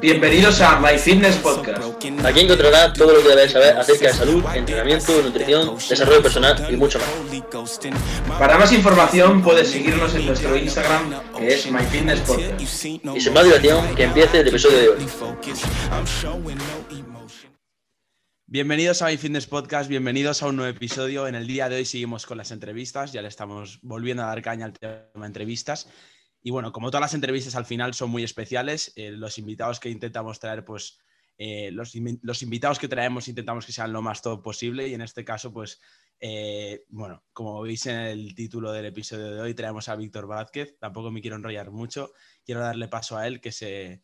Bienvenidos a My Fitness Podcast. Aquí encontrarás todo lo que debes saber acerca de salud, entrenamiento, nutrición, desarrollo personal y mucho más. Para más información puedes seguirnos en nuestro Instagram que es My Fitness Podcast. Y sin más dilación, que empiece el episodio de hoy. Bienvenidos a My Fitness Podcast, bienvenidos a un nuevo episodio. En el día de hoy seguimos con las entrevistas, ya le estamos volviendo a dar caña al tema de entrevistas. Y bueno, como todas las entrevistas al final son muy especiales, eh, los invitados que intentamos traer, pues eh, los, los, invitados que traemos intentamos que sean lo más top posible y en este caso, pues eh, bueno, como veis en el título del episodio de hoy, traemos a Víctor Vázquez. Tampoco me quiero enrollar mucho, quiero darle paso a él que se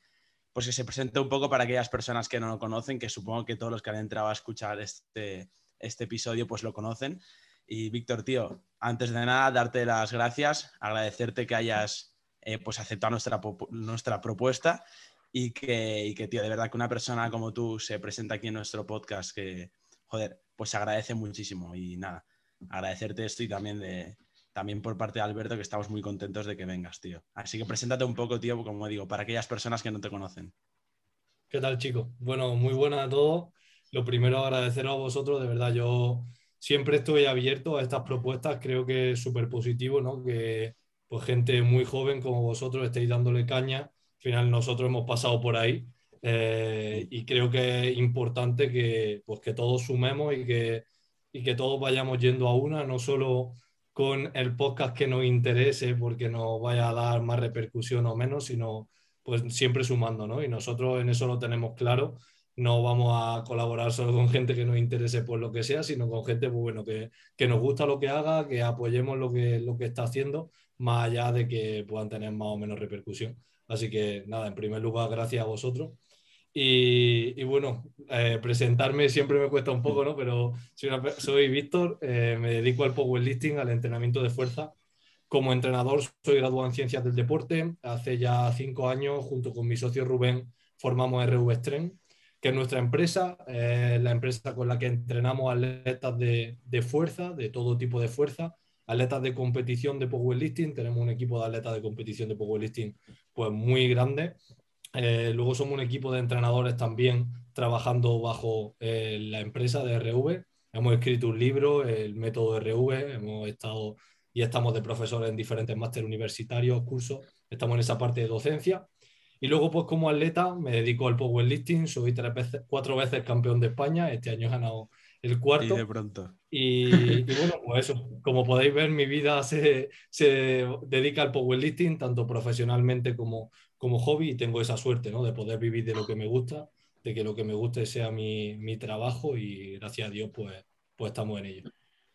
pues que se presente un poco para aquellas personas que no lo conocen, que supongo que todos los que han entrado a escuchar este, este episodio pues lo conocen. Y Víctor, tío, antes de nada, darte las gracias, agradecerte que hayas eh, pues aceptado nuestra, nuestra propuesta y que, tío, de verdad que una persona como tú se presenta aquí en nuestro podcast, que, joder, pues se agradece muchísimo. Y nada, agradecerte esto y también de, también por parte de Alberto, que estamos muy contentos de que vengas, tío. Así que preséntate un poco, tío, como digo, para aquellas personas que no te conocen. ¿Qué tal, chicos? Bueno, muy buena a todos. Lo primero, agradeceros a vosotros, de verdad, yo siempre estoy abierto a estas propuestas, creo que es súper positivo, ¿no? Que pues gente muy joven como vosotros estéis dándole caña. Al final nosotros hemos pasado por ahí eh, y creo que es importante que, pues, que todos sumemos y que, y que todos vayamos yendo a una, no solo con el podcast que nos interese porque nos vaya a dar más repercusión o menos, sino pues siempre sumando, ¿no? Y nosotros en eso lo tenemos claro. No vamos a colaborar solo con gente que nos interese por lo que sea, sino con gente pues, bueno, que, que nos gusta lo que haga, que apoyemos lo que, lo que está haciendo, más allá de que puedan tener más o menos repercusión. Así que nada, en primer lugar, gracias a vosotros. Y, bueno, eh, presentarme siempre me cuesta un poco, ¿no? Pero soy, soy Víctor, eh, me dedico al powerlifting, al entrenamiento de fuerza. Como entrenador soy graduado en Ciencias del Deporte. Hace ya cinco años, junto con mi socio Rubén, formamos RV Strength, que es nuestra empresa, la empresa con la que entrenamos atletas de, de, fuerza, de todo tipo de fuerza, atletas de competición de powerlifting. Tenemos un equipo de atletas de competición de powerlifting pues muy grande eh, luego somos un equipo de entrenadores también trabajando bajo eh, la empresa de RV. Hemos escrito un libro, el método RV, hemos estado y estamos de profesores en diferentes másteres universitarios, cursos, estamos en esa parte de docencia. Y luego, pues como atleta, me dedico al powerlifting, soy tres veces, cuatro veces campeón de España, este año he ganado el cuarto. Y de pronto. Y, bueno, pues eso, como podéis ver, mi vida se, se dedica al powerlifting, tanto profesionalmente como, como hobby, y tengo esa suerte ¿no? de poder vivir de lo que me gusta, de que lo que me guste sea mi, mi trabajo y gracias a Dios, pues, pues estamos en ello.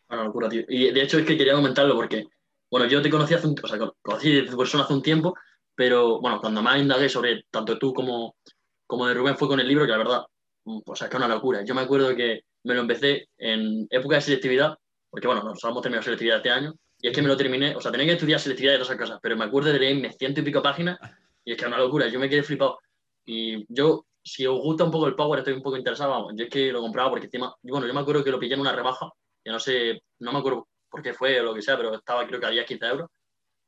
Una locura, tío. Y de hecho es que quería comentarlo porque, bueno, yo te conocí hace un, o sea, conocí de persona hace un tiempo, pero bueno, cuando más indagué sobre tanto tú como, como de Rubén fue con el libro, que la verdad, o sea, que una locura. Yo me acuerdo que me lo empecé en época de selectividad, porque bueno, nosotros hemos terminado selectividad este año, y es que me lo terminé, o sea, tenía que estudiar selectividad y todas esas cosas, pero me acuerdo de leerme ciento y pico páginas, y es que es una locura, yo me quedé flipado. Y yo, si os gusta un poco el Power, estoy un poco interesado, vamos, yo es que lo compraba porque encima, bueno, yo me acuerdo que lo pillé en una rebaja, ya no sé, no me acuerdo por qué fue o lo que sea, pero estaba creo que había 15 euros,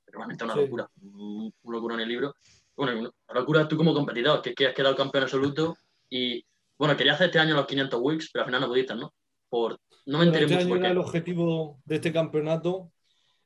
pero realmente una locura, una locura en el libro. Bueno, una locura tú como competidor, que, que has quedado campeón absoluto y bueno, quería hacer este año los 500 weeks, pero al final no pudiste, ¿no? Por, no me enteré este mucho año era el objetivo de este campeonato.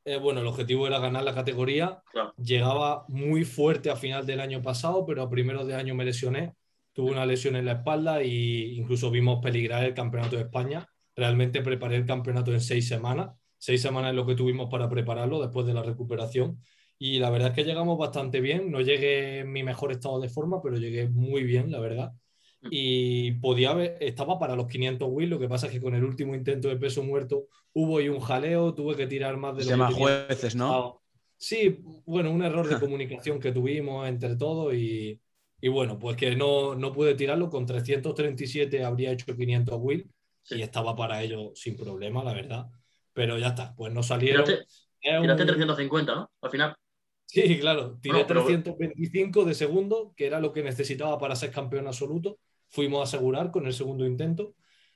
Eh, bueno, el objetivo era ganar la categoría. Claro. Llegaba muy fuerte a final del año pasado, pero a primeros de año me lesioné. Tuve una lesión en la espalda e incluso vimos peligrar el campeonato de España. Realmente preparé el campeonato en seis semanas. Seis semanas es lo que tuvimos para prepararlo después de la recuperación. Y la verdad es que llegamos bastante bien. No llegué en mi mejor estado de forma, pero llegué muy bien, la verdad y podía haber, estaba para los 500 wheels, lo que pasa es que con el último intento de peso muerto hubo y un jaleo, tuve que tirar más de Se llama jueces, ¿no? Sí, bueno, un error de comunicación que tuvimos entre todos y, y bueno, pues que no, no, pude tirarlo, con 337 habría hecho 500 wheels sí. y estaba para ello sin problema, la verdad, pero ya está, pues no salieron. Tiraste, un... 350, ¿no? Al final. Sí, claro, tiré no, pero... 325 de segundo, que era lo que necesitaba para ser campeón absoluto fuimos a asegurar con el segundo intento.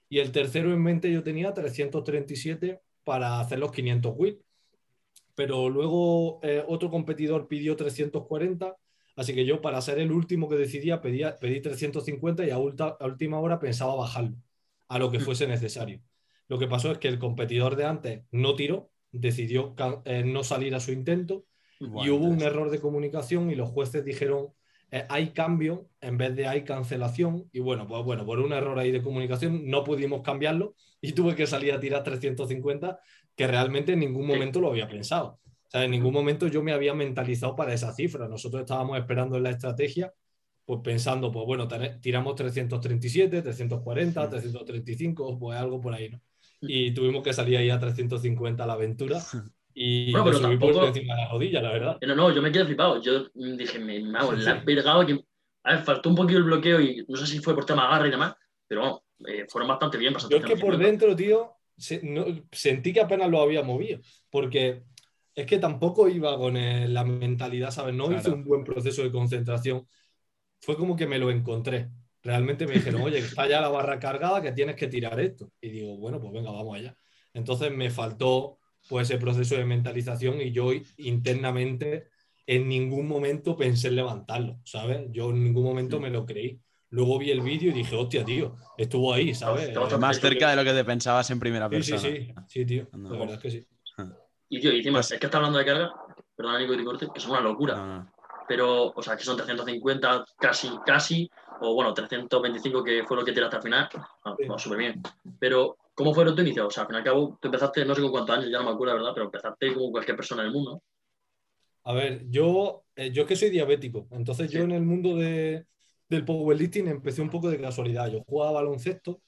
Y el tercero en mente yo tenía 337 para hacer los 500 whip. Pero luego eh, otro competidor pidió 340, Así que yo, para ser el último que decidía, pedía, pedí 350 y a, a última hora pensaba bajarlo a lo que fuese necesario. Lo que pasó es que el competidor de antes no tiró, decidió eh, no salir a su intento y hubo un error de comunicación y los jueces dijeron eh, hay cambio en vez de hay cancelación y bueno, pues bueno, por un error ahí de comunicación no pudimos cambiarlo y tuve que salir a tirar 350 que realmente en ningún momento lo había pensado. O sea, en ningún momento yo me había mentalizado para esa cifra. Nosotros estábamos esperando en la estrategia, pues pensando, pues bueno, tiramos 337, 340, 335, pues algo por ahí, ¿no? Y tuvimos que salir ahí a 350 la aventura. Y bueno, pero subí por encima de la rodilla, la verdad. No, no, yo me quedé flipado. Yo dije, me, me hago la vergado que. A ver, faltó un poquito el bloqueo y no sé si fue por tema agarre y demás, pero bueno, eh, fueron bastante bien. Yo es que por dentro, tío, sentí que apenas lo había movido, porque es que tampoco iba con la mentalidad, ¿sabes? No hice un buen proceso de concentración. Fue como que me lo encontré. Realmente me dijeron, oye, está ya la barra cargada, que tienes que tirar esto. Y digo, bueno, pues venga, vamos allá. Entonces me faltó pues ese proceso de mentalización y yo internamente en ningún momento pensé en levantarlo, ¿sabes? Yo en ningún momento me lo creí. Luego vi el vídeo y dije, hostia, tío, estuvo ahí, ¿sabes? Más cerca de lo que te pensabas en primera persona. Sí, sí, sí, tío, la verdad es que sí. Y tío, y encima, pues es que está hablando de carga, perdón, Nico, y corte, que es una locura. Pero, o sea, que son 350 casi, casi, o bueno, 325 que fue lo que tiraste al final, ah, súper bien. Pero ¿Cómo fueron tu inicio? O sea, al fin y al cabo, tú empezaste, no sé con cuántos años, ya no me acuerdo, ¿verdad? Pero empezaste como cualquier persona del mundo. A ver, yo, eh, yo que soy diabético, entonces yo en el mundo de, del powerlifting empecé un poco de casualidad. Yo jugaba baloncesto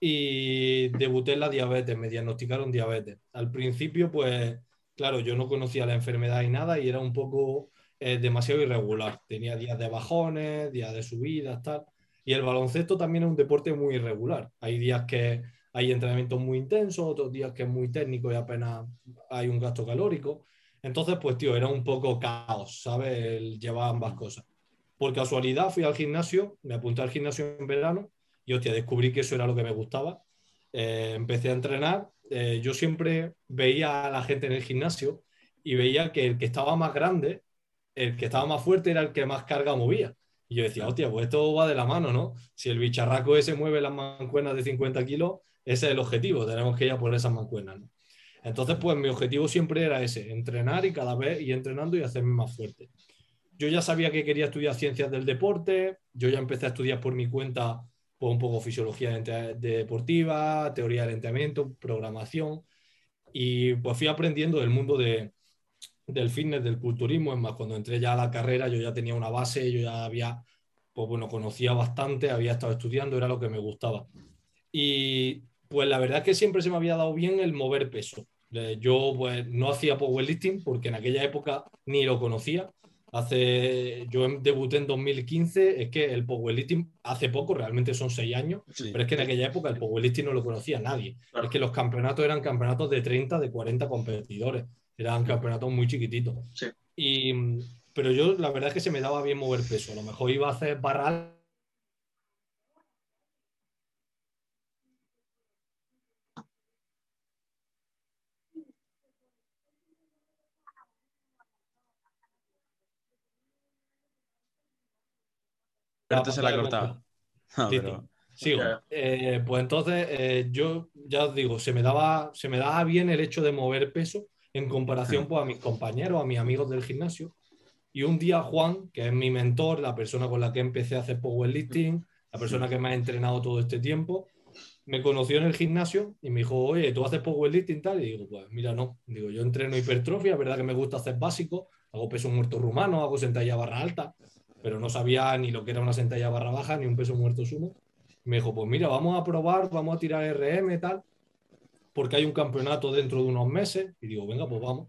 y debuté en la diabetes, me diagnosticaron diabetes. Al principio, pues, claro, yo no conocía la enfermedad y nada y era un poco eh, demasiado irregular. Tenía días de bajones, días de subidas, tal. Y el baloncesto también es un deporte muy irregular. Hay días que hay entrenamientos muy intensos, otros días que es muy técnico y apenas hay un gasto calórico. Entonces, pues, tío, era un poco caos, ¿sabes? El llevar ambas cosas. Por casualidad fui al gimnasio, me apunté al gimnasio en verano y, hostia, descubrí que eso era lo que me gustaba. Eh, empecé a entrenar. Eh, yo siempre veía a la gente en el gimnasio y veía que el que estaba más grande, el que estaba más fuerte era el que más carga movía. Y yo decía, hostia, pues esto va de la mano, ¿no? Si el bicharraco ese mueve las mancuernas de 50 kilos, ese es el objetivo, tenemos que ir a por esas mancuernas. Entonces, pues mi objetivo siempre era ese, entrenar y cada vez ir entrenando y hacerme más fuerte. Yo ya sabía que quería estudiar ciencias del deporte, yo ya empecé a estudiar por mi cuenta pues, un poco fisiología deportiva, teoría del entrenamiento, programación, y pues fui aprendiendo del mundo de, del fitness, del culturismo. Es más, cuando entré ya a la carrera, yo ya tenía una base, yo ya había, pues bueno, conocía bastante, había estado estudiando, era lo que me gustaba. Pues la verdad es que siempre se me había dado bien el mover peso. Eh, yo pues no hacía powerlifting porque en aquella época ni lo conocía. Hace, yo em, debuté en 2015, es que el powerlifting hace poco, realmente son seis años, pero es que en aquella época el powerlifting no lo conocía nadie. Es que los campeonatos eran campeonatos de 30, de 40 competidores, eran campeonatos muy chiquititos. Y, pero yo la verdad es que se me daba bien mover peso. A lo mejor iba a hacer barral Pero se la ha cortado. Sigo. Eh, pues entonces, eh, yo ya os digo, se me, daba, se me daba bien el hecho de mover peso en comparación pues, a mis compañeros, a mis amigos del gimnasio. Y un día Juan, que es mi mentor, la persona con la que empecé a hacer powerlifting, la persona que me ha entrenado todo este tiempo, me conoció en el gimnasio y me dijo, oye, ¿tú haces powerlifting tal? Y digo, pues mira, no. Digo, yo entreno hipertrofia, es verdad que me gusta hacer básico, hago peso muerto rumano, hago sentadilla barra alta, pero no sabía ni lo que era una sentadilla barra baja ni un peso muerto sumo. Me dijo, pues mira, vamos a probar, vamos a tirar RM y tal, porque hay un campeonato dentro de unos meses. Y digo, venga, pues vamos.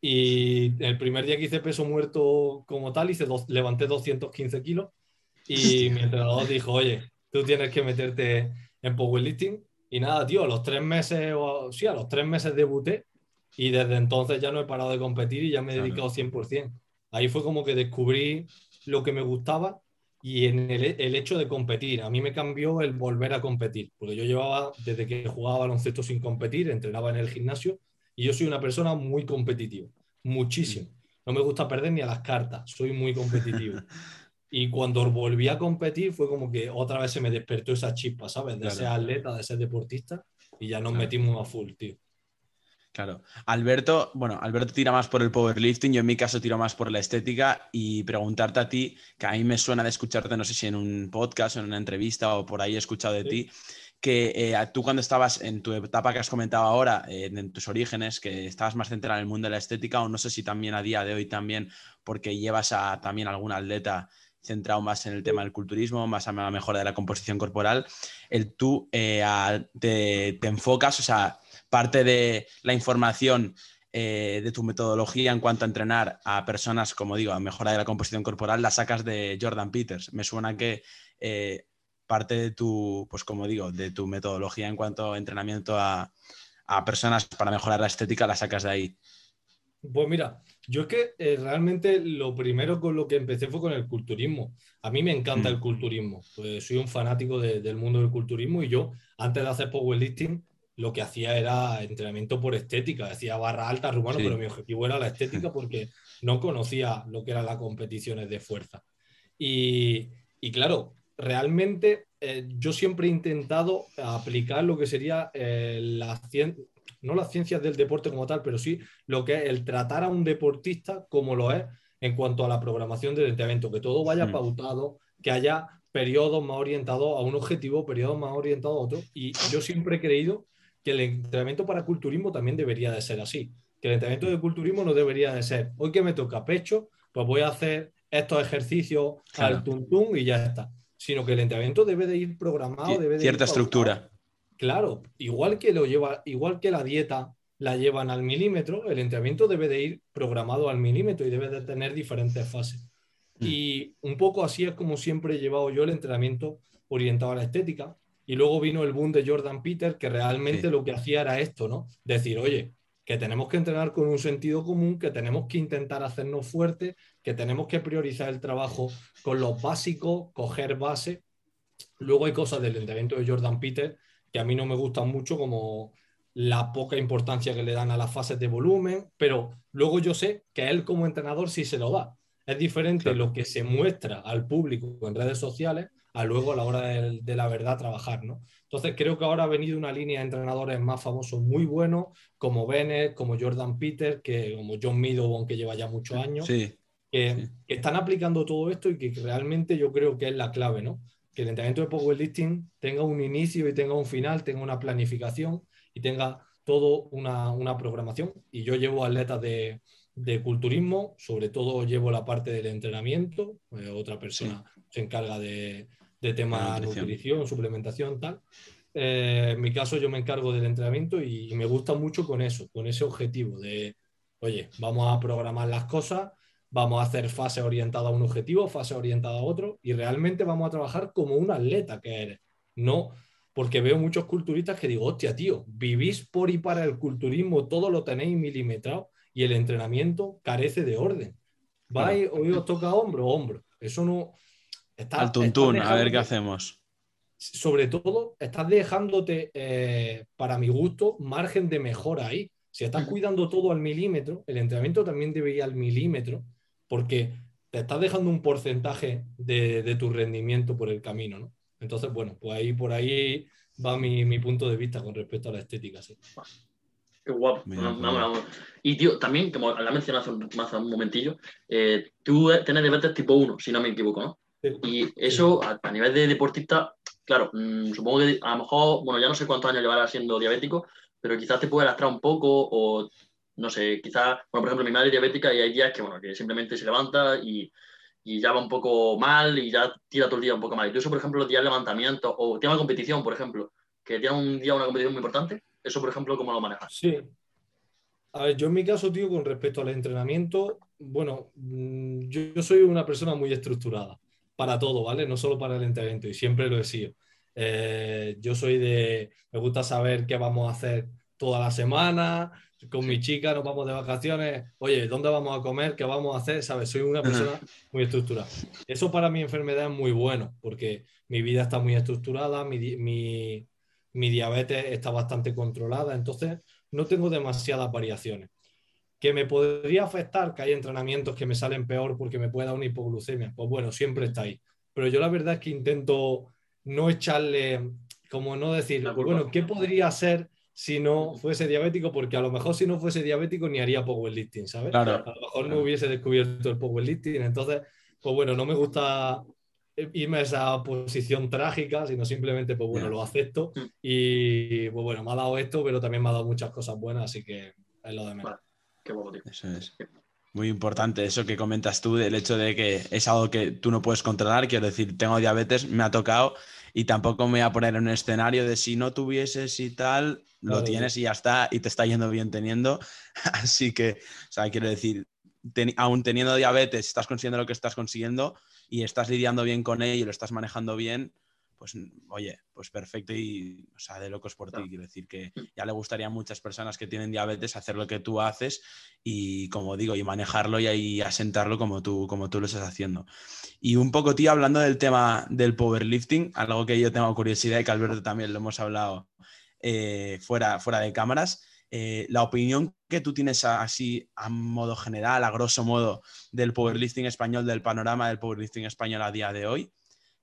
Y el primer día que hice peso muerto como tal, hice levanté 215 kilos. Y mi entrenador dijo, oye, tú tienes que meterte en powerlifting. Y nada, tío, a los tres meses, o, sí, a los tres meses debuté. Y desde entonces ya no he parado de competir y ya me he dedicado 100%. Ahí fue como que descubrí lo que me gustaba y en el, el, hecho de competir. A mí me cambió el volver a competir, porque yo llevaba desde que jugaba baloncesto sin competir, entrenaba en el gimnasio y yo soy una persona muy competitiva, muchísimo. no me gusta perder ni a las cartas, soy muy competitivo. y cuando volví a competir fue como que otra vez se me despertó esa chispa, ¿sabes? De ser atleta, de ser deportista y ya nos metimos a full, tío. Claro. Alberto, bueno, Alberto tira más por el powerlifting, yo en mi caso tiro más por la estética y preguntarte a ti, que a mí me suena de escucharte, no sé si en un podcast o en una entrevista o por ahí he escuchado de ti, que eh, tú cuando estabas en tu etapa que has comentado ahora, en tus orígenes, que estabas más centrado en el mundo de la estética, o no sé si también a día de hoy también, porque llevas a también algún atleta centrado más en el tema del culturismo, más a la mejora de la composición corporal, el tú eh, te, te, enfocas, o sea, parte de la información eh, de tu metodología en cuanto a entrenar a personas, como digo, a mejora de la composición corporal, la sacas de Jordan Peters. Me suena que eh, parte de tu, pues como digo, de tu metodología en cuanto a entrenamiento a, a personas para mejorar la estética, la sacas de ahí. Pues mira, yo es que eh, realmente lo primero con lo que empecé fue con el culturismo. A mí me encanta mm. el culturismo. Pues soy un fanático del mundo del culturismo y yo, antes de hacer powerlifting, lo que hacía era entrenamiento por estética. Hacía barra alta rumano, pero mi objetivo era la estética porque no conocía lo que eran las competiciones de fuerza. Y, y claro, realmente eh, yo siempre he intentado aplicar lo que sería eh, la no las ciencias del deporte como tal, pero sí lo que es el tratar a un deportista como lo es en cuanto a la programación del entrenamiento, que todo vaya hmm. pautado, que haya periodos más orientados a un objetivo, periodos más orientados a otro. Y yo siempre he creído que el entrenamiento para culturismo también debería de ser así, que el entrenamiento de culturismo no debería de ser, hoy que me toca pecho, pues voy a hacer estos ejercicios al tuntún y ya está, sino que el entrenamiento debe de ir programado, debe de cierta estructura. Claro, igual que lo lleva, igual que la dieta la llevan al milímetro, el entrenamiento debe de ir programado al milímetro y debe de tener diferentes fases. Mm. Y un poco así es como siempre he llevado yo el entrenamiento orientado a la estética. Y luego vino el boom de Jordan Peter, que realmente lo que hacía era esto, ¿no? Decir, oye, que tenemos que entrenar con un sentido común, que tenemos que intentar hacernos fuertes, que tenemos que priorizar el trabajo con los básicos, coger base. Luego hay cosas del entrenamiento de Jordan Peter que a mí no me gustan mucho, como la poca importancia que le dan a las fases de volumen, pero luego yo sé que él como entrenador sí se lo da. Es diferente lo que se muestra al público en redes sociales a luego a la hora de, la verdad trabajar, ¿no? Entonces creo que ahora ha venido una línea de entrenadores más famosos muy buenos, como Bennett, como Jordan Peter, que como John Meadow, que lleva ya muchos años, que, que, están aplicando todo esto y que realmente yo creo que es la clave, ¿no? que el entrenamiento de powerlifting tenga un inicio y tenga un final, tenga una planificación y tenga todo una, una programación. Y yo llevo atletas de, de, culturismo, sobre todo llevo la parte del entrenamiento, eh, otra persona se encarga de, de temas de nutrición, suplementación, tal. Eh, en mi caso yo me encargo del entrenamiento y, y me gusta mucho con eso, con ese objetivo de, oye, vamos a programar las cosas vamos a hacer fase orientada a un objetivo, fase orientada a otro, y realmente vamos a trabajar como un atleta que eres. No, porque veo muchos culturistas que digo, hostia, tío, vivís por y para el culturismo, todo lo tenéis milimetrado y el entrenamiento carece de orden. Vais, hoy os toca hombro, hombro. Eso no. Está, Al tuntún, a ver qué hacemos. Sobre todo, estás dejándote, eh, para mi gusto, margen de mejora ahí. Si estás cuidando todo al milímetro, el entrenamiento también debe ir al milímetro porque te estás dejando un porcentaje de, tu rendimiento por el camino, ¿no? Entonces, bueno, pues ahí por ahí va mi, punto de vista con respecto a la estética, sí. Qué guapo. Y tío, también, como la mencionado hace, hace un momentillo, eh, tú tienes diabetes tipo 1, si no me equivoco, ¿no? Y eso a, nivel de deportista, claro, mm, supongo que a lo mejor, bueno, ya no sé cuántos años llevarás siendo diabético, pero quizás te puede lastrar un poco o no sé, quizás, bueno, por ejemplo, mi madre es diabética y hay días que, bueno, que simplemente se levanta y, y, ya va un poco mal y ya tira todo el día un poco mal. Y eso, por ejemplo, los días de levantamiento o tema de competición, por ejemplo, que tiene un día una competición muy importante, eso, por ejemplo, ¿cómo lo manejas? Sí. A ver, yo en mi caso, tío, con respecto al entrenamiento, bueno, mm, yo, yo soy una persona muy estructurada para todo, ¿vale? No solo para el entrenamiento y siempre lo he sido. Eh, yo soy de, me gusta saber qué vamos a hacer toda la semana, con mi chica nos vamos de vacaciones, oye, ¿dónde vamos a comer? ¿Qué vamos a hacer? ¿Sabes? Soy una persona muy estructurada. Eso para mi enfermedad es muy bueno, porque mi vida está muy estructurada, mi, mi, mi diabetes está bastante controlada, entonces no tengo demasiadas variaciones. que me podría afectar, que hay entrenamientos que me salen peor porque me puede dar una hipoglucemia. Pues bueno, siempre está ahí. Pero yo la verdad es que intento no echarle, como no decir, bueno, ¿qué podría ser si no fuese diabético? Porque a lo mejor si no fuese diabético ni haría powerlifting, ¿sabes? Claro. A lo mejor no hubiese descubierto el powerlifting. Entonces, pues bueno, no me gusta irme a esa posición trágica, sino simplemente, pues bueno, lo acepto. Mm. Y pues bueno, me ha dado esto, pero también me ha dado muchas cosas buenas, así que es lo de menos. Vale. Qué guapo, tío. Eso es. Muy importante eso que comentas tú, del hecho de que es algo que tú no puedes controlar. Quiero decir, tengo diabetes, me ha tocado y tampoco me voy a poner en un escenario de si no tuvieses y tal, lo Claro, tienes y ya está, y te está yendo bien teniendo. Así que, o sea, quiero decir, ten- aún teniendo diabetes, estás consiguiendo lo que estás consiguiendo y estás lidiando bien con ello y lo estás manejando bien, pues oye, pues perfecto y, o sea, de locos por ti. Quiero decir que ya le gustaría a muchas personas que tienen diabetes hacer lo que tú haces y, como digo, y manejarlo y ahí asentarlo como tú, como tú lo estás haciendo. Y un poco, tío, hablando del tema del powerlifting, algo que yo tengo curiosidad y que Alberto también lo hemos hablado eh, fuera, fuera de cámaras, eh, la opinión que tú tienes así a modo general, a grosso modo, del powerlifting español, del panorama del powerlifting español a día de hoy,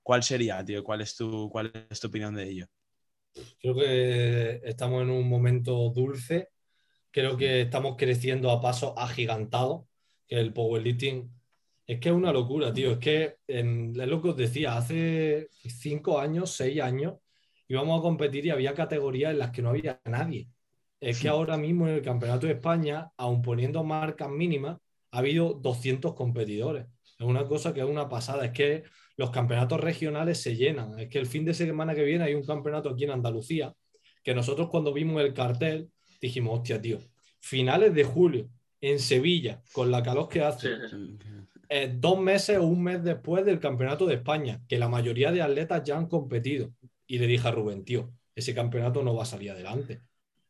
¿cuál sería, tío? ¿Cuál es tu, cuál es tu opinión de ello? Creo que estamos en un momento dulce. Creo que estamos creciendo a pasos agigantados. Que el powerlifting es que es una locura, tío. Es que en- es lo que os decía, hace cinco años, seis años, íbamos a competir y había categorías en las que no había nadie. Es que ahora mismo en el Campeonato de España, aun poniendo marcas mínimas, ha habido 200 competidores. Es una cosa que es una pasada. Es que los campeonatos regionales se llenan. Es que el fin de semana que viene hay un campeonato aquí en Andalucía que nosotros cuando vimos el cartel dijimos, hostia, tío, finales de julio en Sevilla, con la calor que hace, sí. eh, dos meses o un mes después del campeonato de España, que la mayoría de atletas ya han competido. Y le dije a Rubén, tío, ese campeonato no va a salir adelante.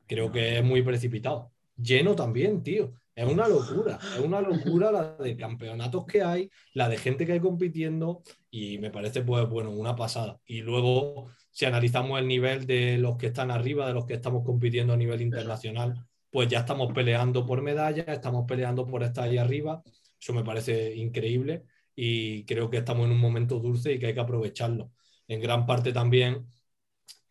Creo que es muy precipitado. Lleno también, tío. Es una locura, es una locura la de campeonatos que hay, la de gente que hay compitiendo y me parece, pues, bueno, una pasada. Y luego, si analizamos el nivel de los que están arriba, de los que estamos compitiendo a nivel internacional, pues ya estamos peleando por medallas, estamos peleando por estar ahí arriba. Eso me parece increíble y creo que estamos en un momento dulce y que hay que aprovecharlo. En gran parte también,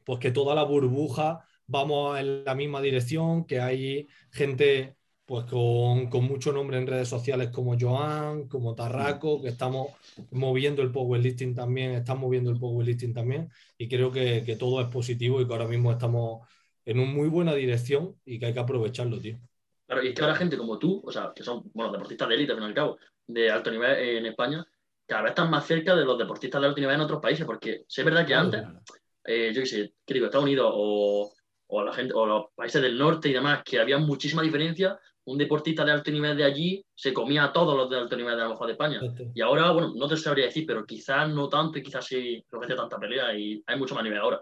pues que toda la burbuja vamos en la misma dirección, que hay gente pues con, con mucho nombre en redes sociales como Joan, como Tarraco, que estamos moviendo el powerlifting también, están moviendo el powerlifting también, y creo que, que todo es positivo y que ahora mismo estamos en una muy buena dirección y que hay que aprovecharlo, tío. Claro, y es que ahora gente como tú, o sea, que son, bueno, deportistas de élite, al fin y al cabo, de alto nivel en España, cada vez están más cerca de los deportistas de alto nivel en otros países, porque sí es verdad que antes, eh, yo qué sé, ¿qué digo? Estados Unidos o, o la gente, o los países del norte y demás, que había muchísima diferencia, un deportista de alto nivel de allí se comía a todos los de alto nivel de a lo mejor de España. Y ahora, bueno, no te sabría decir, pero quizás no tanto y quizás sí se ofrece tanta pelea y hay mucho más nivel ahora.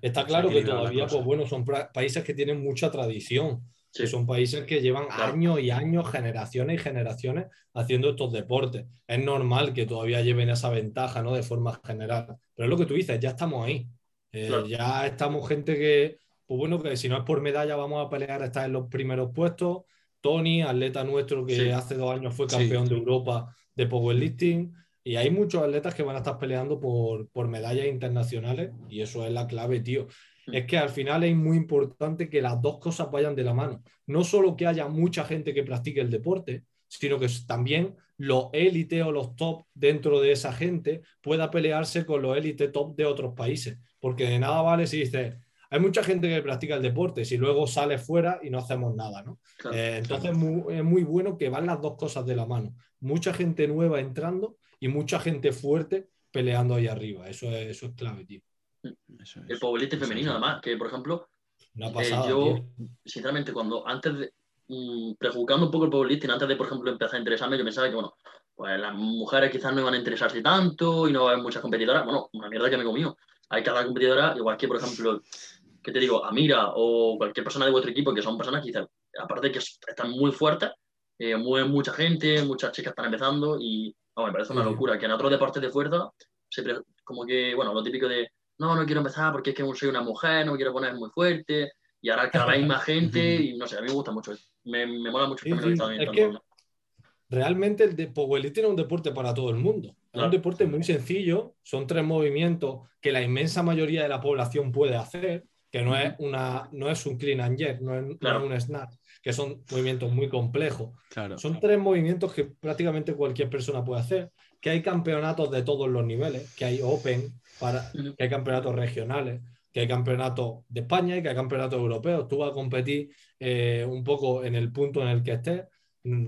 Está claro que la todavía, pues bueno, son países que tienen mucha tradición, Sí. que son países que llevan Claro. años y años, generaciones y generaciones haciendo estos deportes. Es normal que todavía lleven esa ventaja, ¿no? De forma general. Pero es lo que tú dices, ya estamos ahí. Eh, Claro. Ya estamos gente que, pues bueno, que si no es por medalla vamos a pelear a estar en los primeros puestos. Tony, atleta nuestro que Sí. hace dos años fue Sí. campeón de Europa de powerlifting. Y hay muchos atletas que van a estar peleando por, por medallas internacionales y eso es la clave, tío. Es que al final es muy importante que las dos cosas vayan de la mano. No solo que haya mucha gente que practique el deporte, sino que también los élites o los top dentro de esa gente pueda pelearse con los élites top de otros países. Porque de nada vale si dices, hay mucha gente que practica el deporte, si luego sale fuera y no hacemos nada, ¿no? Claro. Eh, entonces es muy bueno que van las dos cosas de la mano. Mucha gente nueva entrando y mucha gente fuerte peleando ahí arriba. Eso es, eso es clave, tío. Eso es. El powerlifting Eso femenino, es. además, que por ejemplo, Una Eh, yo, tío. sinceramente, cuando antes de, mm, prejuzgando un poco el powerlifting, antes de, por ejemplo, empezar a interesarme, yo pensaba que, bueno, pues las mujeres quizás no iban a interesarse tanto y no va a haber muchas competidoras. Bueno, una mierda que me he comido. Hay cada competidora, igual que, por ejemplo, que te digo, Amira o cualquier persona de vuestro equipo, que son personas que quizás, aparte que están muy fuertes, eh, mueven mucha gente, muchas chicas están empezando y, vamos, me parece una locura. Que en otros deportes de fuerza, se pre- como que, bueno, lo típico de, no, no quiero empezar porque es que soy una mujer, no me quiero poner muy fuerte, y ahora cada vez hay más gente y no sé, a mí me gusta mucho me, me mola mucho Sí, sí, es que- Realmente el de powerlifting es un deporte para todo el mundo. Es Claro. un deporte muy sencillo, son tres movimientos que la inmensa mayoría de la población puede hacer, que no es, una, no es un clean and jerk, no es, no Claro. es un snatch, que son movimientos muy complejos. Claro. Son tres movimientos que prácticamente cualquier persona puede hacer, que hay campeonatos de todos los niveles, que hay Open, para, que hay campeonatos regionales, que hay campeonatos de España y que hay campeonatos europeos. Tú vas a competir eh, un poco en el punto en el que estés,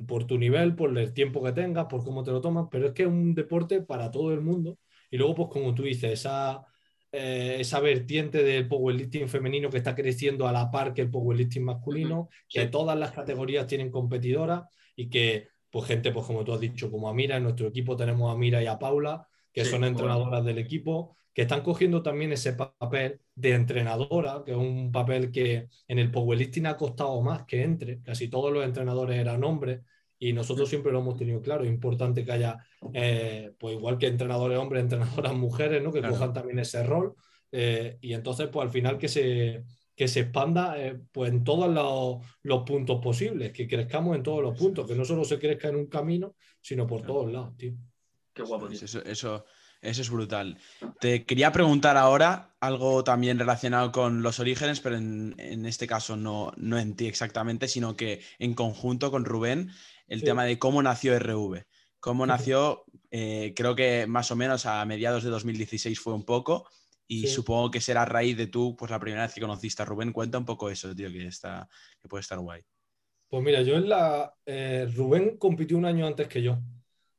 por tu nivel, por el tiempo que tengas, por cómo te lo tomas, pero es que es un deporte para todo el mundo. Y luego, pues como tú dices, esa, eh, esa vertiente del powerlifting femenino que está creciendo a la par que el powerlifting masculino, que todas las categorías tienen competidoras y que, pues gente, pues como tú has dicho, como Amira, en nuestro equipo tenemos a Mira y a Paula, que Sí, son entrenadoras del equipo, que están cogiendo también ese papel de entrenadora, que es un papel que en el powerlifting ha costado más que entre, casi todos los entrenadores eran hombres y nosotros siempre lo hemos tenido claro, es importante que haya, eh, pues igual que entrenadores hombres, entrenadoras mujeres, ¿no? que Claro. cojan también ese rol eh, y entonces pues al final que se, que se expanda eh, pues en todos los, los puntos posibles, que crezcamos en todos los puntos, que no solo se crezca en un camino, sino por Claro. todos lados, tío. Qué guapo, tío. Eso, eso, eso es brutal. Te quería preguntar ahora algo también relacionado con los orígenes, pero en, en este caso no, no en ti exactamente, sino que en conjunto con Rubén, el Sí. tema de cómo nació RV. Cómo nació, eh, creo que más o menos a mediados de 2016 fue un poco, y Sí. supongo que será a raíz de tú, pues la primera vez que conociste a Rubén. Cuenta un poco eso, tío, que, está, que puede estar guay. Pues mira, yo en la. eh, Rubén compitió un año antes que yo.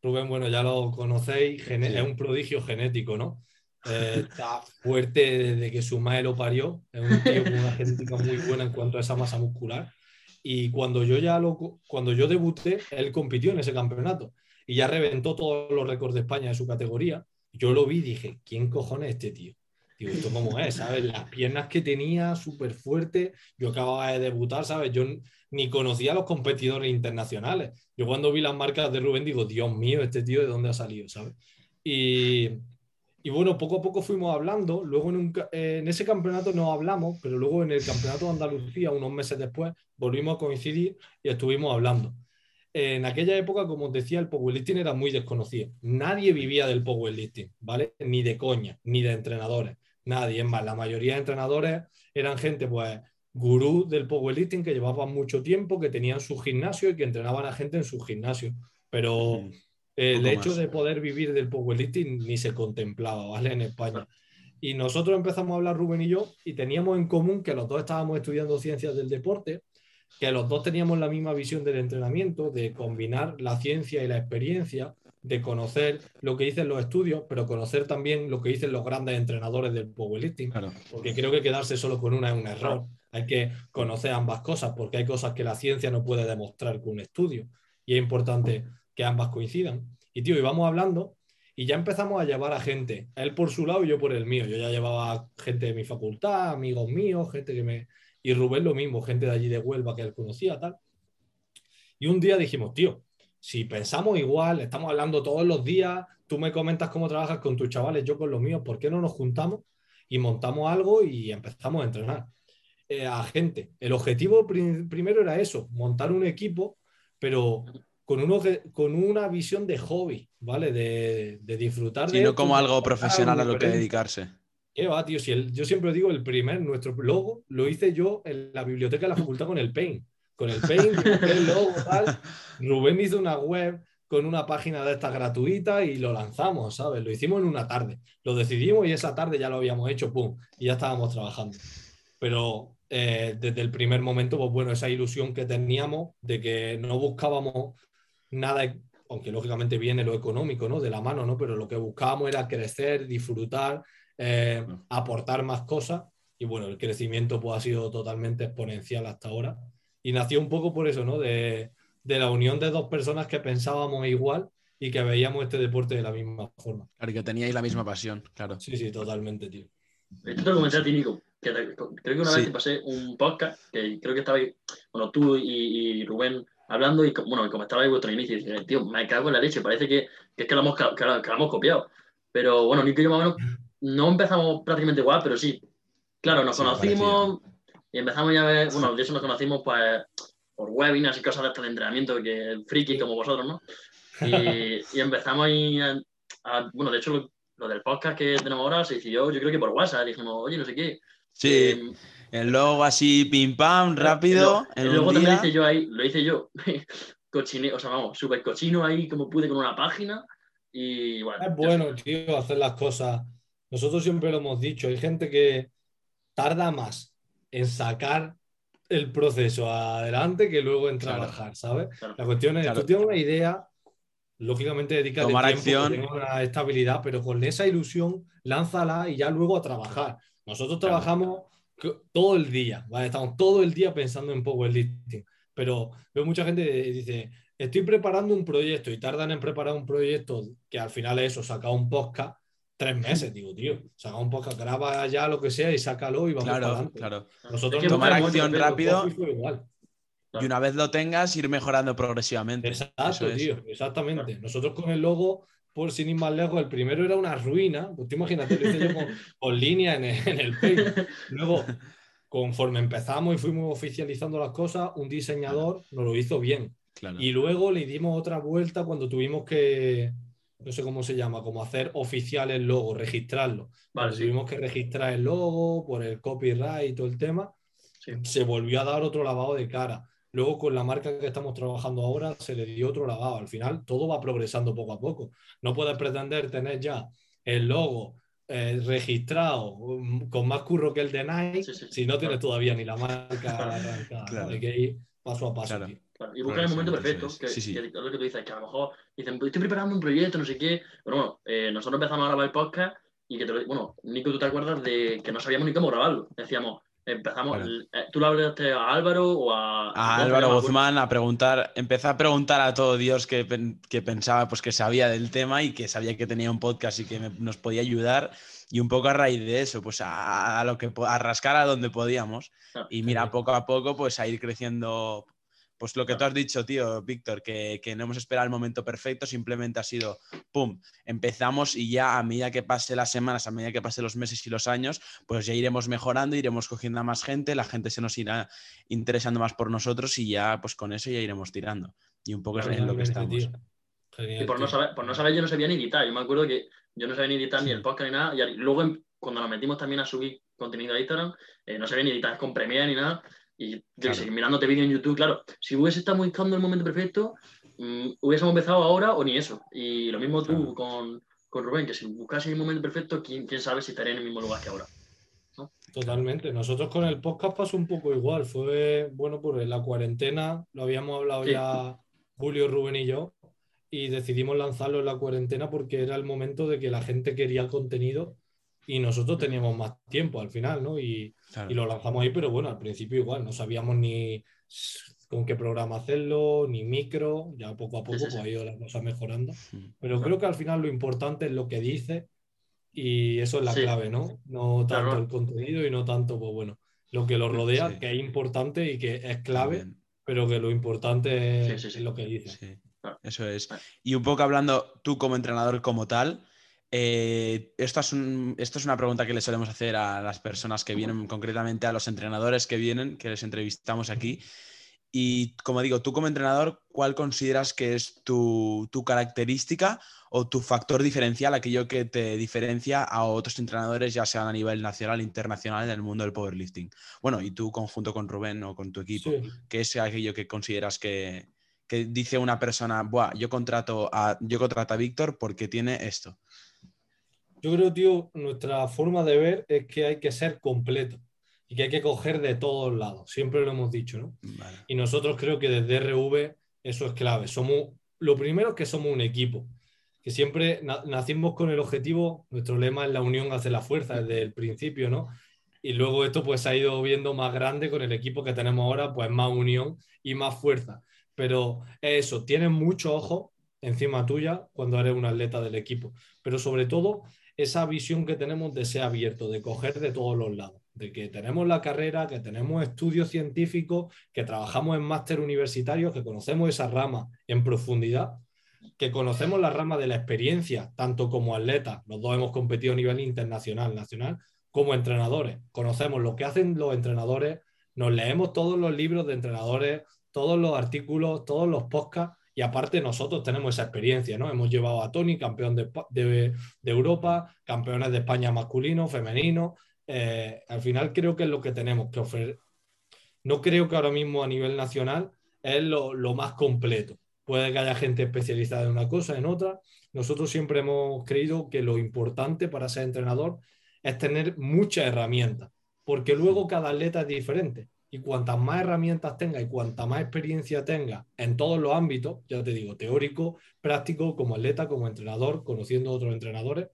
Rubén, bueno, ya lo conocéis, Sí. es un prodigio genético, ¿no? Eh, está fuerte desde que su madre lo parió. Es un tío con una genética muy buena en cuanto a esa masa muscular. Y cuando yo ya lo, cuando yo debuté, él compitió en ese campeonato y ya reventó todos los récords de España de su categoría. Yo lo vi y dije, ¿quién cojones es este tío? Digo, ¿esto cómo es? ¿Sabes? Las piernas que tenía, súper fuerte. Yo acababa de debutar, ¿sabes? Yo ni conocía a los competidores internacionales. Yo cuando vi las marcas de Rubén digo, Dios mío, este tío de dónde ha salido, ¿sabes? Y, y bueno, poco a poco fuimos hablando. Luego en, un eh, en ese campeonato no hablamos, pero luego en el campeonato de Andalucía, unos meses después, volvimos a coincidir y estuvimos hablando. En aquella época, como os decía, el powerlifting era muy desconocido. Nadie vivía del powerlifting, ¿vale? Ni de coña, ni de entrenadores. Nadie. Es más, la mayoría de entrenadores eran gente, pues, gurú del powerlifting que llevaban mucho tiempo, que tenían su gimnasio y que entrenaban a gente en su gimnasio. Pero Mm. el hecho más. de poder vivir del powerlifting ni se contemplaba, ¿vale? En España. Y nosotros empezamos a hablar, Rubén y yo, y teníamos en común que los dos estábamos estudiando ciencias del deporte, que los dos teníamos la misma visión del entrenamiento, de combinar la ciencia y la experiencia, de conocer lo que dicen los estudios, pero conocer también lo que dicen los grandes entrenadores del powerlifting Claro. porque creo que quedarse solo con una es un error. Hay que conocer ambas cosas, porque hay cosas que la ciencia no puede demostrar con un estudio, y es importante que ambas coincidan. Y tío, íbamos hablando y ya empezamos a llevar a gente, él por su lado y yo por el mío. Yo ya llevaba gente de mi facultad, amigos míos, gente que me... Y Rubén lo mismo, gente de allí de Huelva que él conocía, tal. Y un día dijimos, tío, si pensamos igual, estamos hablando todos los días, tú me comentas cómo trabajas con tus chavales, yo con los míos, ¿por qué no nos juntamos y montamos algo y empezamos a entrenar eh, a gente? El objetivo pri- primero era eso, montar un equipo, pero con, una visión de hobby, ¿vale? De, de disfrutar Sino como algo profesional a lo que dedicarse. ¿Qué va, tío? Si el- yo siempre digo, el primer, nuestro logo, lo hice yo en la biblioteca de la facultad con el Paint. Con el Paint, el logo, tal. Rubén hizo una web con una página de estas gratuita y lo lanzamos, ¿sabes? Lo hicimos en una tarde. Lo decidimos y esa tarde ya lo habíamos hecho, pum, y ya estábamos trabajando. Pero eh, desde el primer momento, pues bueno, esa ilusión que teníamos de que no buscábamos nada, aunque lógicamente viene lo económico, ¿no? De la mano, ¿no? Pero lo que buscábamos era crecer, disfrutar, eh, aportar más cosas. Y bueno, el crecimiento pues ha sido totalmente exponencial hasta ahora. Y nació un poco por eso, ¿no? De, de la unión de dos personas que pensábamos igual y que veíamos este deporte de la misma forma. Claro, que teníais la misma pasión, claro. Sí, sí, totalmente, tío. Esto te lo comenté a ti, Nico. Que te- creo que una Sí. vez te pasé un podcast que creo que estaba ahí, bueno, tú y, y Rubén hablando y bueno, y comentabais vuestro inicio y dije, tío, me cago en la leche, parece que, que es que lo, hemos, que, lo, que lo hemos copiado. Pero bueno, Nico y yo más o menos no empezamos prácticamente igual, pero sí. Claro, nos Sí, conocimos y empezamos ya a ver, bueno, de eso nos conocimos pues por webinars y cosas de este de entrenamiento, que friki como vosotros, ¿no? Y, y empezamos ahí a, a- bueno, de hecho, lo, lo del podcast que tenemos ahora se decidió, yo creo que por WhatsApp, dijimos, oye, no sé qué. Sí, Eh, el logo así, pim pam, rápido. y luego también lo hice yo ahí, lo hice yo, cochine, o sea, vamos, súper cochino ahí, como pude con una página. Y bueno, Es bueno, tío, hacer las cosas. Nosotros siempre lo hemos dicho, hay gente que tarda más en sacar el proceso adelante que luego en Claro. trabajar, ¿sabes? Claro. La cuestión es, Claro. tú tienes una idea, lógicamente dedícale Tomar tiempo, que acción. tenga una estabilidad, pero con esa ilusión, lánzala y ya luego a trabajar. Nosotros trabajamos todo el día, ¿vale? Estamos todo el día pensando en powerlifting, pero veo mucha gente que dice, estoy preparando un proyecto y tardan en preparar un proyecto que al final es eso, sacar un podcast tres meses, digo, tío, saca un podcast, graba ya lo que sea y sácalo y vamos para Claro, adelante. claro. Nosotros Es que Tomar acción rápido. Igual. Y una vez lo tengas, ir mejorando progresivamente. Exacto, es. tío, exactamente. Nosotros con el logo, por sin ir más lejos, el primero era una ruina. Pues tú imagínate, lo hice yo con, con línea en el, en el. Luego, conforme empezamos y fuimos oficializando las cosas, un diseñador nos lo hizo bien. Claro. Y luego le dimos otra vuelta cuando tuvimos que, no sé cómo se llama, como hacer oficial el logo, registrarlo. Vale, sí. tuvimos que registrar el logo por el copyright y todo el tema, Sí. se volvió a dar otro lavado de cara. Luego con la marca que estamos trabajando ahora se le dio otro lavado. Al final todo va progresando poco a poco. No puedes pretender tener ya el logo eh, registrado um, con más curro que el de Nike Sí, sí, sí. si no tienes todavía ni la marca. Claro. Hay que ir paso a paso. Claro. Claro, y buscar el momento perfecto, que. Sí, sí. que es lo que tú dices, que a lo mejor dicen, "Pues estoy preparando un proyecto, no sé qué, pero bueno, eh, nosotros empezamos a grabar el podcast y que, te lo- bueno, Nico, ¿tú te acuerdas de que no sabíamos ni cómo grabarlo? Decíamos, empezamos, Claro. eh, tú le hablaste a Álvaro o a... A Guzmán, Álvaro. Guzmán a preguntar, empecé a preguntar a todo Dios que, que pensaba pues que sabía del tema y que sabía que tenía un podcast y que me- nos podía ayudar y un poco a raíz de eso, pues a, a lo que a rascar a donde podíamos Claro, y mira genial. poco a poco pues a ir creciendo pues lo que tú has dicho, tío, Víctor, que, que no hemos esperado el momento perfecto, simplemente ha sido, pum, empezamos y ya a medida que pase las semanas, a medida que pase los meses y los años, pues ya iremos mejorando, iremos cogiendo a más gente, la gente se nos irá interesando más por nosotros y ya pues con eso ya iremos tirando. Y un poco es en lo que estamos. tío. Genial, Y por no, saber, por no saber, yo no sabía ni editar. Yo me acuerdo que yo no sabía ni editar ni el podcast ni nada. Y luego, em- cuando nos metimos también a subir contenido a Instagram, eh, no sabía ni editar con Premiere ni nada. Y yo Claro. sé, mirándote vídeo en YouTube, claro, si hubiese estado buscando el momento perfecto, mm, hubiésemos empezado ahora o ni eso. Y lo mismo tú Claro. con, con Rubén, que si buscase el momento perfecto, ¿quién, quién sabe si estaría en el mismo lugar que ahora. Totalmente. Nosotros con el podcast pasó un poco igual. Fue, bueno, por la cuarentena, lo habíamos hablado Sí. ya Julio, Rubén y yo, y decidimos lanzarlo en la cuarentena porque era el momento de que la gente quería contenido y nosotros teníamos más tiempo al final, ¿no? Y, Claro. y lo lanzamos ahí, pero bueno, al principio igual, no sabíamos ni con qué programa hacerlo, ni micro, ya poco a poco sí, pues sí. ha ido la cosa mejorando. Pero creo que al final lo importante es lo que dice y eso es la Sí. clave, ¿no? No tanto Claro. el contenido y no tanto, pues bueno, lo que lo rodea, Sí. que es importante y que es clave, pero que lo importante Sí, es, sí, sí. lo que dice. Sí, Claro. eso es. Y un poco hablando tú como entrenador como tal, eh, esto, es un- esto es una pregunta que le solemos hacer a las personas que vienen, concretamente a los entrenadores que vienen, que les entrevistamos aquí. Y como digo, tú como entrenador, ¿cuál consideras que es tu, tu característica o tu factor diferencial, aquello que te diferencia a otros entrenadores, ya sean a nivel nacional, internacional, en el mundo del powerlifting? Bueno, y tú conjunto con Rubén o con tu equipo. Sí. ¿Qué es aquello que consideras que, que dice una persona, Buah, yo contrato a, yo contrato a Víctor porque tiene esto? Yo creo, tío, nuestra forma de ver es que hay que ser completo y que hay que coger de todos lados. Siempre lo hemos dicho, ¿no? Vale. Y nosotros creo que desde RV eso es clave. Somos, lo primero es que somos un equipo, que siempre na- nacimos con el objetivo, nuestro lema es la unión hace la fuerza desde el principio, ¿no? Y luego esto pues ha ido viendo más grande con el equipo que tenemos ahora, pues más unión y más fuerza. Pero es eso, tienes mucho ojo encima tuya cuando eres un atleta del equipo. Pero sobre todo esa visión que tenemos de ser abierto, de coger de todos los lados, de que tenemos la carrera, que tenemos estudios científicos, que trabajamos en máster universitarios, que conocemos esa rama en profundidad, que conocemos la rama de la experiencia, tanto como atletas, los dos hemos competido a nivel internacional, nacional, como entrenadores. Conocemos lo que hacen los entrenadores, nos leemos todos los libros de entrenadores todos los artículos, todos los podcasts, y aparte nosotros tenemos esa experiencia, ¿no? Hemos llevado a Tony, campeón de, de, Europa, campeones de España masculino, femenino. Eh, al final creo que es lo que tenemos que ofrecer. No creo que ahora mismo a nivel nacional es lo, lo más completo. Puede que haya gente especializada en una cosa, en otra. Nosotros siempre hemos creído que lo importante para ser entrenador es tener muchas herramientas, porque luego cada atleta es diferente y cuantas más herramientas tenga y cuanta más experiencia tenga en todos los ámbitos, ya te digo, teórico, práctico, como atleta, como entrenador, conociendo a otros entrenadores,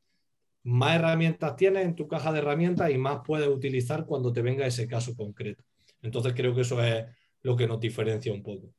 más herramientas tienes en tu caja de herramientas y más puedes utilizar cuando te venga ese caso concreto. Entonces creo que eso es lo que nos diferencia un poco.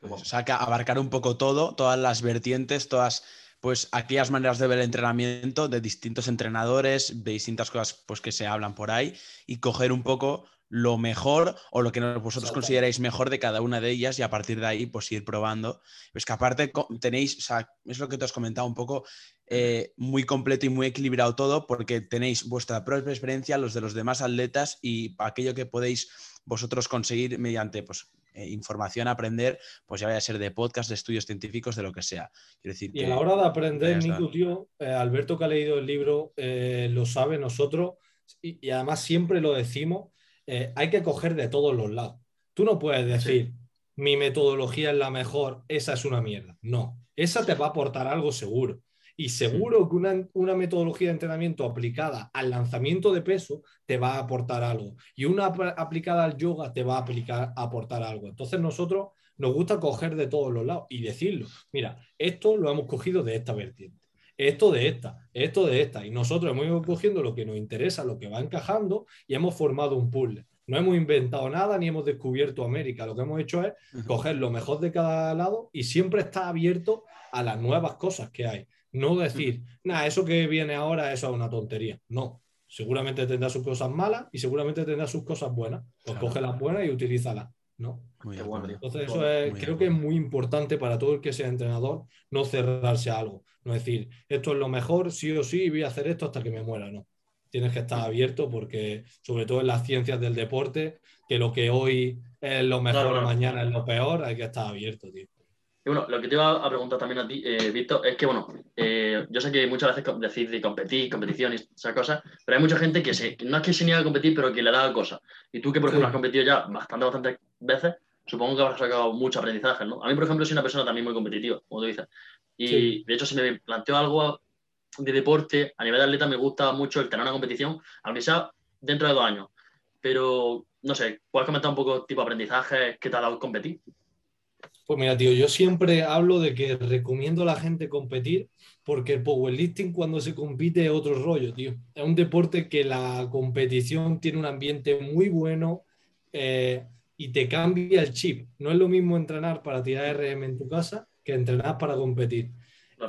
o sea, abarcar un poco todo, todas las vertientes, todas pues aquellas maneras de ver el entrenamiento de distintos entrenadores, de distintas cosas pues que se hablan por ahí y coger un poco lo mejor o lo que vosotros consideráis mejor de cada una de ellas y a partir de ahí pues ir probando. Pues que aparte tenéis, o sea, es lo que te has comentado un poco, eh, muy completo y muy equilibrado todo porque tenéis vuestra propia experiencia, los de los demás atletas y aquello que podéis vosotros conseguir mediante pues, eh, información, aprender, pues ya vaya a ser de podcast, de estudios científicos, de lo que sea. decir y a la hora de aprender, Nico, tío, eh, Alberto que ha leído el libro lo sabe nosotros y además siempre lo decimos eh, hay que coger de todos los lados. Tú no puedes decir, mi metodología es la mejor, esa es una mierda. No, esa te va a aportar algo seguro. Y seguro que una, metodología de entrenamiento aplicada al lanzamiento de peso te va a aportar algo. Y una aplicada al yoga te va a, aplicar, a aportar algo. Entonces nosotros nos gusta coger de todos los lados y decirlo. Mira, esto lo hemos cogido de esta vertiente esto de esta, esto de esta. Y nosotros hemos ido cogiendo lo que nos interesa, lo que va encajando y hemos formado un puzzle. No hemos inventado nada ni hemos descubierto América. Lo que hemos hecho es coger lo mejor de cada lado y siempre está abierto a las nuevas cosas que hay. No decir, nada, eso que viene ahora, eso es una tontería. No, seguramente tendrá sus cosas malas y seguramente tendrá sus cosas buenas. Pues coge las buenas y utilízalas. ¿no? Entonces, eso creo que es muy importante para todo el que sea entrenador, no cerrarse a algo. No decir, esto es lo mejor, sí o sí, voy a hacer esto hasta que me muera, no. Tienes que estar abierto porque, sobre todo en las ciencias del deporte, que lo que hoy es lo mejor, mañana es lo peor, hay que estar abierto, tío. Y bueno, lo que te iba a preguntar también a ti, eh, Víctor, es que, bueno, eh, yo sé que muchas veces decís de competir, competición y esas cosas, pero hay mucha gente que se, no es que se niega a competir, pero que le da cosas. Y tú que, por ejemplo, has competido ya bastante, bastantes veces, supongo que habrás sacado mucho aprendizaje, ¿no? A mí, por ejemplo, soy una persona también muy competitiva, como tú dices. Y de hecho, si me planteo algo de deporte, a nivel de atleta, me gusta mucho el tener una competición, aunque sea dentro de dos años. Pero, no sé, ¿puedes comentar un poco tipo de aprendizaje que te ha dado competir? Pues mira, tío, yo siempre hablo de que recomiendo a la gente competir porque el powerlifting cuando se compite es otro rollo, tío. Es un deporte que la competición tiene un ambiente muy bueno eh, y te cambia el chip. No es lo mismo entrenar para tirar RM en tu casa que entrenar para competir.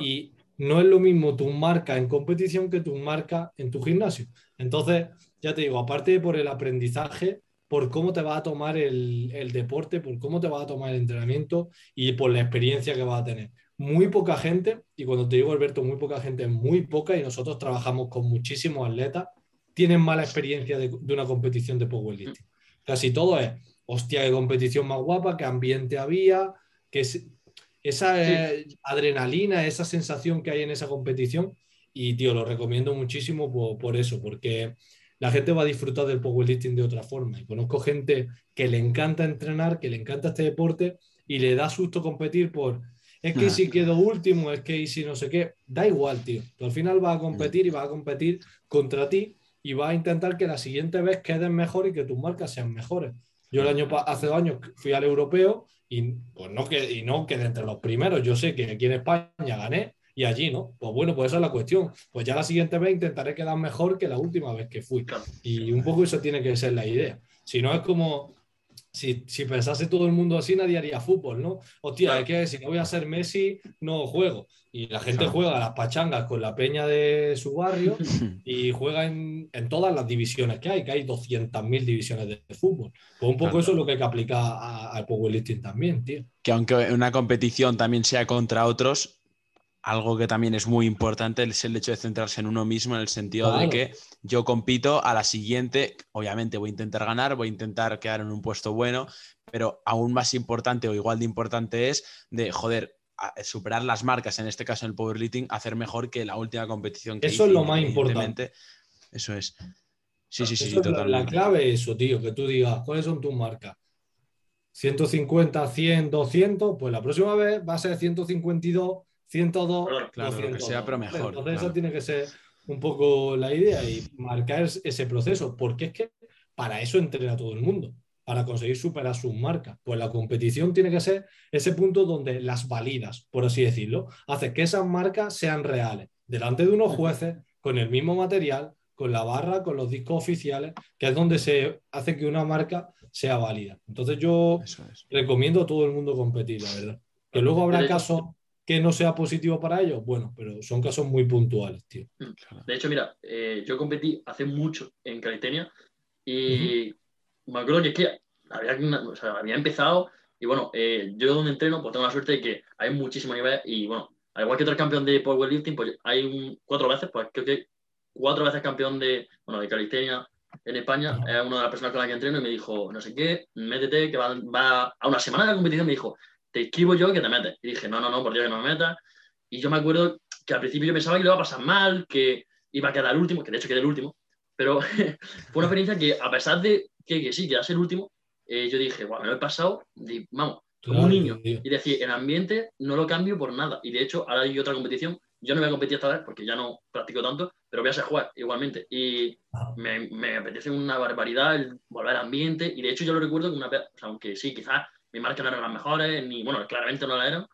Y no es lo mismo tu marca en competición que tu marca en tu gimnasio. Entonces, ya te digo, aparte por el aprendizaje, por cómo te va a tomar el, deporte, por cómo te va a tomar el entrenamiento y por la experiencia que va a tener. Muy poca gente, y cuando te digo Alberto, muy poca gente, muy poca, y nosotros trabajamos con muchísimos atletas, tienen mala experiencia de, una competición de powerlifting. Casi todo es, hostia, qué competición más guapa, qué ambiente había, que esa eh, adrenalina, esa sensación que hay en esa competición. Y, tío, lo recomiendo muchísimo por, por eso, porque la gente va a disfrutar del powerlifting de otra forma. Y conozco gente que le encanta entrenar, que le encanta este deporte y le da susto competir por, es que si quedo último, es que si no sé qué, da igual, tío. al final va a competir y va a competir contra ti y va a intentar que la siguiente vez quedes mejor y que tus marcas sean mejores. Yo el año hace dos años fui al europeo y pues no que y no quedé entre los primeros. Yo sé que aquí en España gané y allí no. Pues bueno, pues esa es la cuestión. Pues ya la siguiente vez intentaré quedar mejor que la última vez que fui. Y un poco eso tiene que ser la idea. Si no es como, si, si, pensase todo el mundo así, nadie haría fútbol, ¿no? Hostia, es que si no voy a ser Messi, no juego. Y la gente juega a las pachangas con la peña de su barrio y juega en, en todas las divisiones que hay, que hay 200.000 divisiones de, fútbol. Pues un poco eso es lo que hay que aplicar al powerlifting también, tío. Que aunque una competición también sea contra otros, algo que también es muy importante es el hecho de centrarse en uno mismo, en el sentido de que yo compito a la siguiente, obviamente voy a intentar ganar, voy a intentar quedar en un puesto bueno, pero aún más importante o igual de importante es de, joder, superar las marcas, en este caso en el powerlifting, hacer mejor que la última competición que Eso es lo más independientemente. Eso es. Sí, sí, sí, Eso es la- la, totalmente. clave es eso, tío, que tú digas, ¿cuáles son tus marcas? 150, 100, 200, pues la próxima vez va a ser 152, 102, Claro, lo que 202. sea, pero mejor, Entonces claro. esa tiene que ser un poco la idea y marcar ese proceso, porque es que para eso entrena todo el mundo, para conseguir superar sus marcas. Pues la competición tiene que ser ese punto donde las validas, por así decirlo, hace que esas marcas sean reales, delante de unos jueces, con el mismo material, con la barra, con los discos oficiales, que es donde se hace que una marca sea válida. Entonces yo es. recomiendo a todo el mundo competir, la verdad. Que luego habrá casos que no sea positivo para ellos, bueno, pero son casos muy puntuales, tío. Claro. De hecho, mira, eh, yo competí hace mucho en calistenia y me acuerdo que es que había, o sea, había empezado y bueno, eh, yo donde entreno pues tengo la suerte de que hay muchísimo nivel y bueno, al igual que otro campeón de powerlifting, pues hay un, cuatro veces, pues creo que cuatro veces campeón de, bueno, de calistenia en España, es una de las personas con las que entreno y me dijo, no sé qué, métete, que va, va a una semana de la competición, me dijo, te escribo yo que te metes. Y dije, no, no, no, por Dios que no me metas. Y yo me acuerdo que al principio yo pensaba que lo iba a pasar mal, que iba a quedar el último, que de hecho quedé el último, pero fue una experiencia que a pesar de que, que sí, quedase el último, eh, yo dije, bueno, me lo he pasado, de- vamos, como un Claro, niño. tío. Y decir, el ambiente no lo cambio por nada. Y de hecho, ahora hay otra competición. Yo no voy a competir esta vez porque ya no practico tanto, pero voy a ser jugar igualmente. Y Ajá. me, me apetece una barbaridad el volver al ambiente. Y de hecho, yo lo recuerdo que una vez, o sea, aunque sí, quizás mi marca no eran las mejores, ni bueno, claramente no la eran,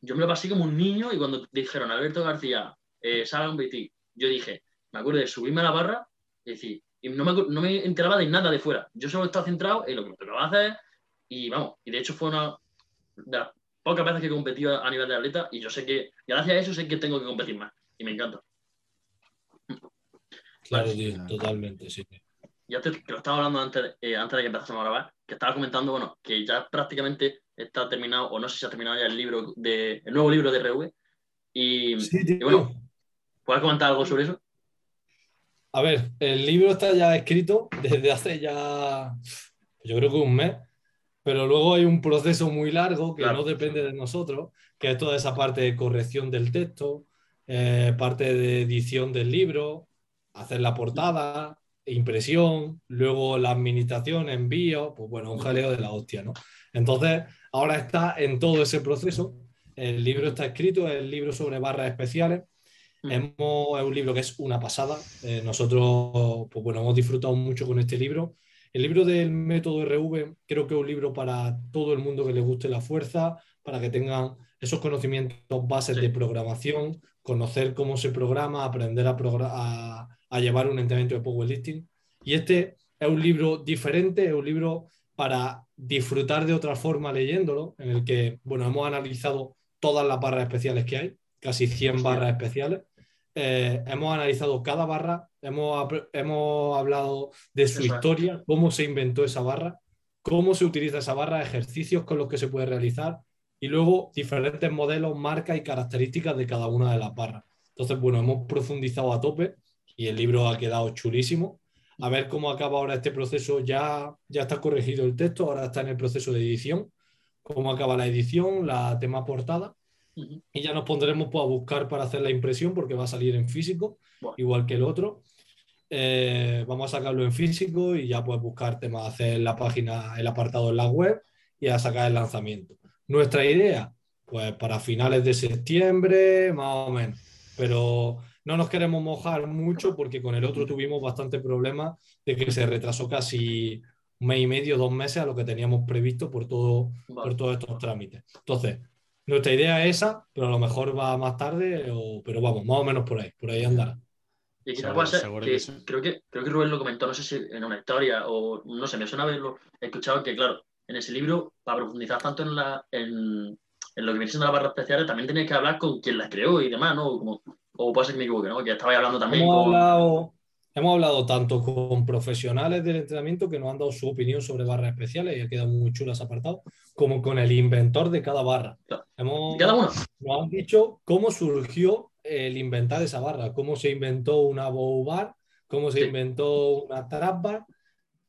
yo me lo pasé como un niño. Y cuando dijeron Alberto García, eh, sale a competir, yo dije, me acuerdo de subirme a la barra y decir, y no me, no me enteraba de nada de fuera. Yo solo estaba centrado en lo que me tocaba hacer. Y vamos, y de hecho fue una de las pocas veces que he competido a nivel de atleta y yo sé que, gracias a eso, sé que tengo que competir más. Y me encanta. Claro, tío, totalmente, sí. Ya te, lo estaba hablando antes, eh, antes de que empezásemos a grabar, que estaba comentando, bueno, que ya prácticamente está terminado, o no sé si ha terminado ya el libro de, el nuevo libro de RV. Y, Sí, tío. y bueno, ¿puedes comentar algo sobre eso? A ver, el libro está ya escrito desde hace ya, yo creo que un mes, pero luego hay un proceso muy largo que Claro. no depende de nosotros, que es toda esa parte de corrección del texto, eh, parte de edición del libro, hacer la portada, impresión, luego la administración, envío, pues bueno, un jaleo de la hostia, ¿no? Entonces, ahora está en todo ese proceso. El libro está escrito, es el libro sobre barras especiales. Hemos, es un libro que es una pasada. Eh, nosotros, pues bueno, hemos disfrutado mucho con este libro. El libro del método RV creo que es un libro para todo el mundo que le guste la fuerza, para que tengan esos conocimientos bases Sí. de programación, conocer cómo se programa, aprender a, progra- a- a llevar un entrenamiento de powerlifting. Y este es un libro diferente, es un libro para disfrutar de otra forma leyéndolo, en el que, bueno, hemos analizado todas las barras especiales que hay, casi 100 Hostia. barras especiales. Eh, hemos analizado cada barra, hemos, hemos hablado de su historia, cómo se inventó esa barra, cómo se utiliza esa barra, ejercicios con los que se puede realizar y luego diferentes modelos, marcas y características de cada una de las barras. Entonces, bueno, hemos profundizado a tope y el libro ha quedado chulísimo. A ver cómo acaba ahora este proceso. Ya, ya está corregido el texto, ahora está en el proceso de edición. Cómo acaba la edición, la tema portada. Y ya nos pondremos pues, a buscar para hacer la impresión porque va a salir en físico, igual que el otro. Eh, vamos a sacarlo en físico y ya puedes buscar temas, hacer la página, el apartado en la web y a sacar el lanzamiento. Nuestra idea, pues para finales de septiembre, más o menos. Pero no nos queremos mojar mucho porque con el otro tuvimos bastante problemas de que se retrasó casi un mes y medio, dos meses a lo que teníamos previsto por, todo, por todos estos trámites. Entonces, nuestra idea es esa, pero a lo mejor va más tarde, o- pero vamos, más o menos por ahí, por ahí andará. Y puede ser seguro que, que sí. creo, que, creo que Rubén lo comentó, no sé si en una historia o no sé, me suena haberlo escuchado que, claro, en ese libro, para profundizar tanto en, la, en, en lo que viene siendo las barras especiales, también tenéis que hablar con quien las creó y demás, ¿no? Como, o puede ser que me equivoque, ¿no? Que estabais hablando también Hemos con... hablado, hemos hablado tanto con profesionales del entrenamiento que nos han dado su opinión sobre barras especiales y ha quedado muy chulo ese apartado, como con el inventor de cada barra. Hemos, Cada uno. nos han dicho cómo surgió el inventar esa barra, cómo se inventó una bow bar, cómo se Sí. inventó una trap bar,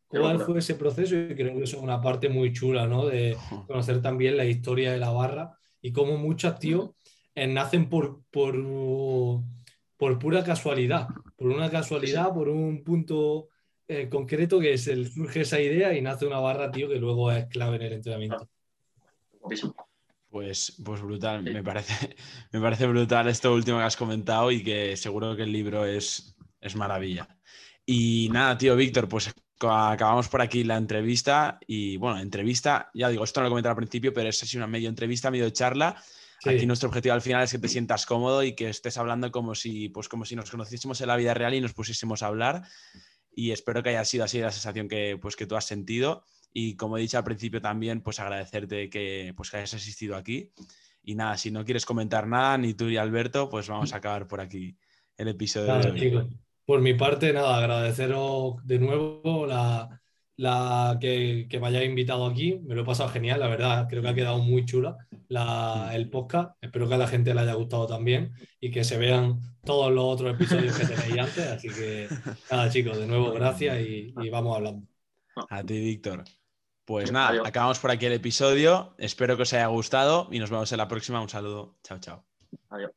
cuál fue ese proceso y creo que eso es una parte muy chula, ¿no? De conocer también la historia de la barra y cómo muchas, tío, eh, nacen por, por, por pura casualidad, por una casualidad, por un punto eh, concreto que es el, surge esa idea y nace una barra, tío, que luego es clave en el entrenamiento. Pues, pues brutal, me parece, me parece brutal esto último que has comentado y que seguro que el libro es, es maravilla. Y nada, tío, Víctor, pues ca- acabamos por aquí la entrevista y bueno, entrevista, ya digo, esto no lo comenté al principio, pero es así una medio entrevista, medio charla. Sí. Aquí nuestro objetivo al final es que te sientas cómodo y que estés hablando como si, pues como si nos conociésemos en la vida real y nos pusiésemos a hablar. Y espero que haya sido así la sensación que, pues, que tú has sentido. Y como he dicho al principio también, pues agradecerte que, pues, que hayas asistido aquí. Y nada, si no quieres comentar nada, ni tú ni Alberto, pues vamos a acabar por aquí el episodio Nada, de hoy. Por mi parte, nada, agradeceros de nuevo la, la que, que me hayáis invitado aquí. Me lo he pasado genial, la verdad. Creo que ha quedado muy chula la- el podcast. Espero que a la gente le haya gustado también y que se vean todos los otros episodios que tenéis antes. Así que nada, chicos, de nuevo, gracias y, y vamos hablando. A ti, Víctor. Pues nada, adiós. acabamos por aquí el episodio. Espero que os haya gustado y nos vemos en la próxima. Un saludo. Chao, chao. Adiós.